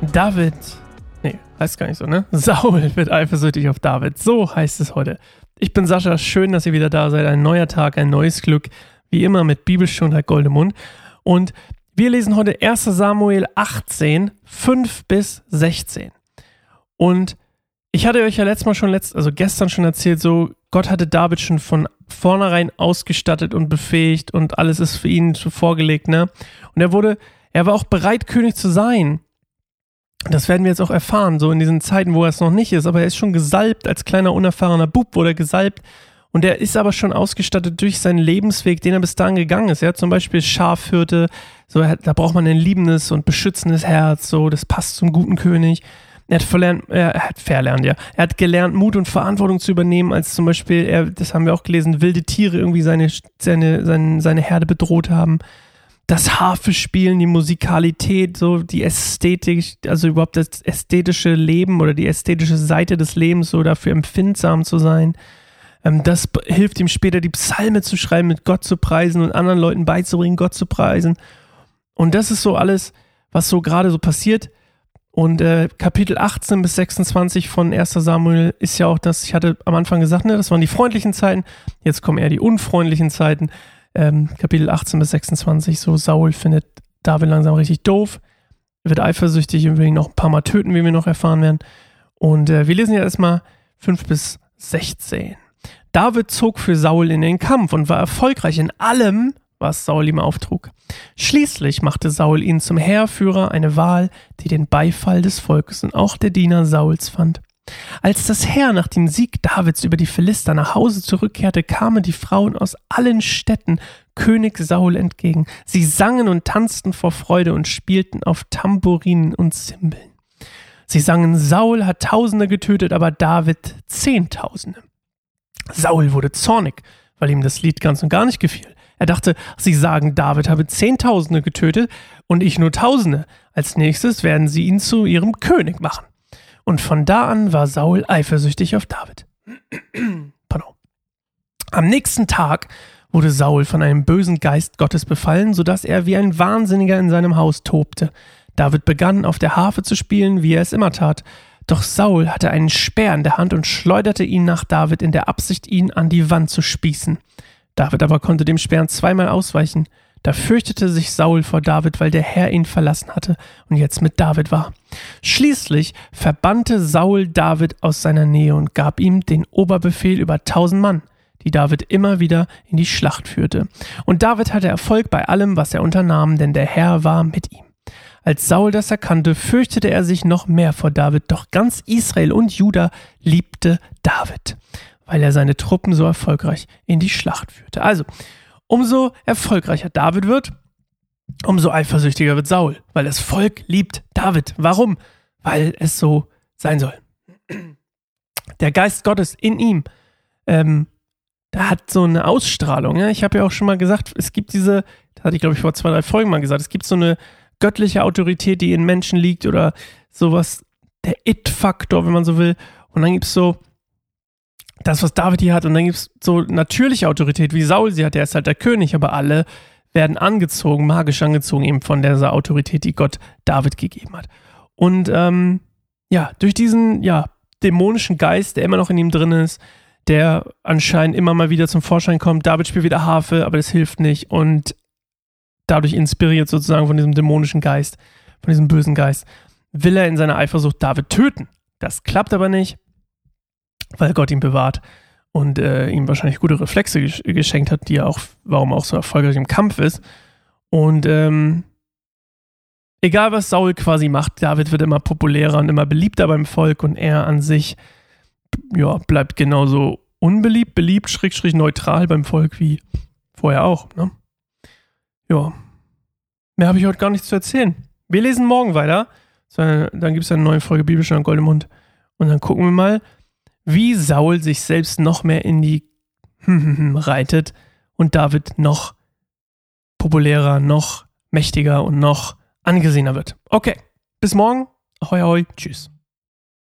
David, nee, heißt gar nicht so, ne? Saul wird eifersüchtig auf David. So heißt es heute. Ich bin Sascha, schön, dass ihr wieder da seid. Ein neuer Tag, ein neues Glück. Wie immer mit Bibelstunde Goldemund. Und wir lesen heute 1 Samuel 18, 5 bis 16. Und ich hatte euch ja letztes Mal schon, letzt, also gestern schon erzählt, so Gott hatte David schon von vornherein ausgestattet und befähigt und alles ist für ihn vorgelegt, ne? Und er wurde, er war auch bereit, König zu sein. Das werden wir jetzt auch erfahren, so in diesen Zeiten, wo er es noch nicht ist, aber er ist schon gesalbt, als kleiner, unerfahrener Bub wurde er gesalbt und er ist aber schon ausgestattet durch seinen Lebensweg, den er bis dahin gegangen ist. Er hat zum Beispiel Schafhirte, so, da braucht man ein liebendes und beschützendes Herz, so, das passt zum guten König. Er hat verlernt, er hat verlernt, ja. Er hat gelernt, Mut und Verantwortung zu übernehmen, als zum Beispiel, er, das haben wir auch gelesen, wilde Tiere irgendwie seine, seine, seine, seine Herde bedroht haben. Das Harfespielen, die Musikalität, so die Ästhetik, also überhaupt das ästhetische Leben oder die ästhetische Seite des Lebens, so dafür empfindsam zu sein. Ähm, das hilft ihm später, die Psalme zu schreiben, mit Gott zu preisen und anderen Leuten beizubringen, Gott zu preisen. Und das ist so alles, was so gerade so passiert. Und äh, Kapitel 18 bis 26 von 1 Samuel ist ja auch das, ich hatte am Anfang gesagt, ne, das waren die freundlichen Zeiten, jetzt kommen eher die unfreundlichen Zeiten. Ähm, Kapitel 18 bis 26, so Saul findet David langsam richtig doof, wird eifersüchtig und will ihn noch ein paar Mal töten, wie wir noch erfahren werden. Und äh, wir lesen ja erstmal 5 bis 16. David zog für Saul in den Kampf und war erfolgreich in allem, was Saul ihm auftrug. Schließlich machte Saul ihn zum Heerführer, eine Wahl, die den Beifall des Volkes und auch der Diener Sauls fand. Als das Heer nach dem Sieg Davids über die Philister nach Hause zurückkehrte, kamen die Frauen aus allen Städten König Saul entgegen. Sie sangen und tanzten vor Freude und spielten auf Tambourinen und Zimbeln. Sie sangen, Saul hat Tausende getötet, aber David Zehntausende. Saul wurde zornig, weil ihm das Lied ganz und gar nicht gefiel. Er dachte, sie sagen, David habe Zehntausende getötet und ich nur Tausende. Als nächstes werden sie ihn zu ihrem König machen. Und von da an war Saul eifersüchtig auf David. Pardon. Am nächsten Tag wurde Saul von einem bösen Geist Gottes befallen, sodass er wie ein Wahnsinniger in seinem Haus tobte. David begann auf der Harfe zu spielen, wie er es immer tat. Doch Saul hatte einen Speer in der Hand und schleuderte ihn nach David in der Absicht, ihn an die Wand zu spießen. David aber konnte dem Speer zweimal ausweichen. Da fürchtete sich Saul vor David, weil der Herr ihn verlassen hatte und jetzt mit David war. Schließlich verbannte Saul David aus seiner Nähe und gab ihm den Oberbefehl über tausend Mann, die David immer wieder in die Schlacht führte. Und David hatte Erfolg bei allem, was er unternahm, denn der Herr war mit ihm. Als Saul das erkannte, fürchtete er sich noch mehr vor David, doch ganz Israel und Juda liebte David, weil er seine Truppen so erfolgreich in die Schlacht führte. Also, umso erfolgreicher David wird, umso eifersüchtiger wird Saul, weil das Volk liebt David. Warum? Weil es so sein soll. Der Geist Gottes in ihm, ähm, der hat so eine Ausstrahlung. Ja? Ich habe ja auch schon mal gesagt, es gibt diese, das hatte ich glaube ich vor zwei, drei Folgen mal gesagt, es gibt so eine göttliche Autorität, die in Menschen liegt oder sowas, der It-Faktor, wenn man so will. Und dann gibt es so das, was David hier hat. Und dann gibt es so natürliche Autorität, wie Saul sie hat. Der ist halt der König, aber alle werden angezogen, magisch angezogen, eben von dieser Autorität, die Gott David gegeben hat. Und ähm, ja, durch diesen ja, dämonischen Geist, der immer noch in ihm drin ist, der anscheinend immer mal wieder zum Vorschein kommt. David spielt wieder Harfe, aber das hilft nicht. Und dadurch inspiriert sozusagen von diesem dämonischen Geist, von diesem bösen Geist, will er in seiner Eifersucht David töten. Das klappt aber nicht, weil Gott ihn bewahrt und äh, ihm wahrscheinlich gute Reflexe gesch geschenkt hat, die er auch, warum auch so erfolgreich im Kampf ist. Und ähm, egal was Saul quasi macht, David wird immer populärer und immer beliebter beim Volk und er an sich ja, bleibt genauso unbeliebt, beliebt, schräg, schräg neutral beim Volk wie vorher auch. Ne? Ja. Mehr habe ich heute gar nichts zu erzählen. Wir lesen morgen weiter. Dann gibt es eine neue Folge Bibelstunde Goldemund. Und dann gucken wir mal, wie Saul sich selbst noch mehr in die reitet und David noch populärer, noch mächtiger und noch angesehener wird. Okay, bis morgen. Ahoi, ahoi. Tschüss.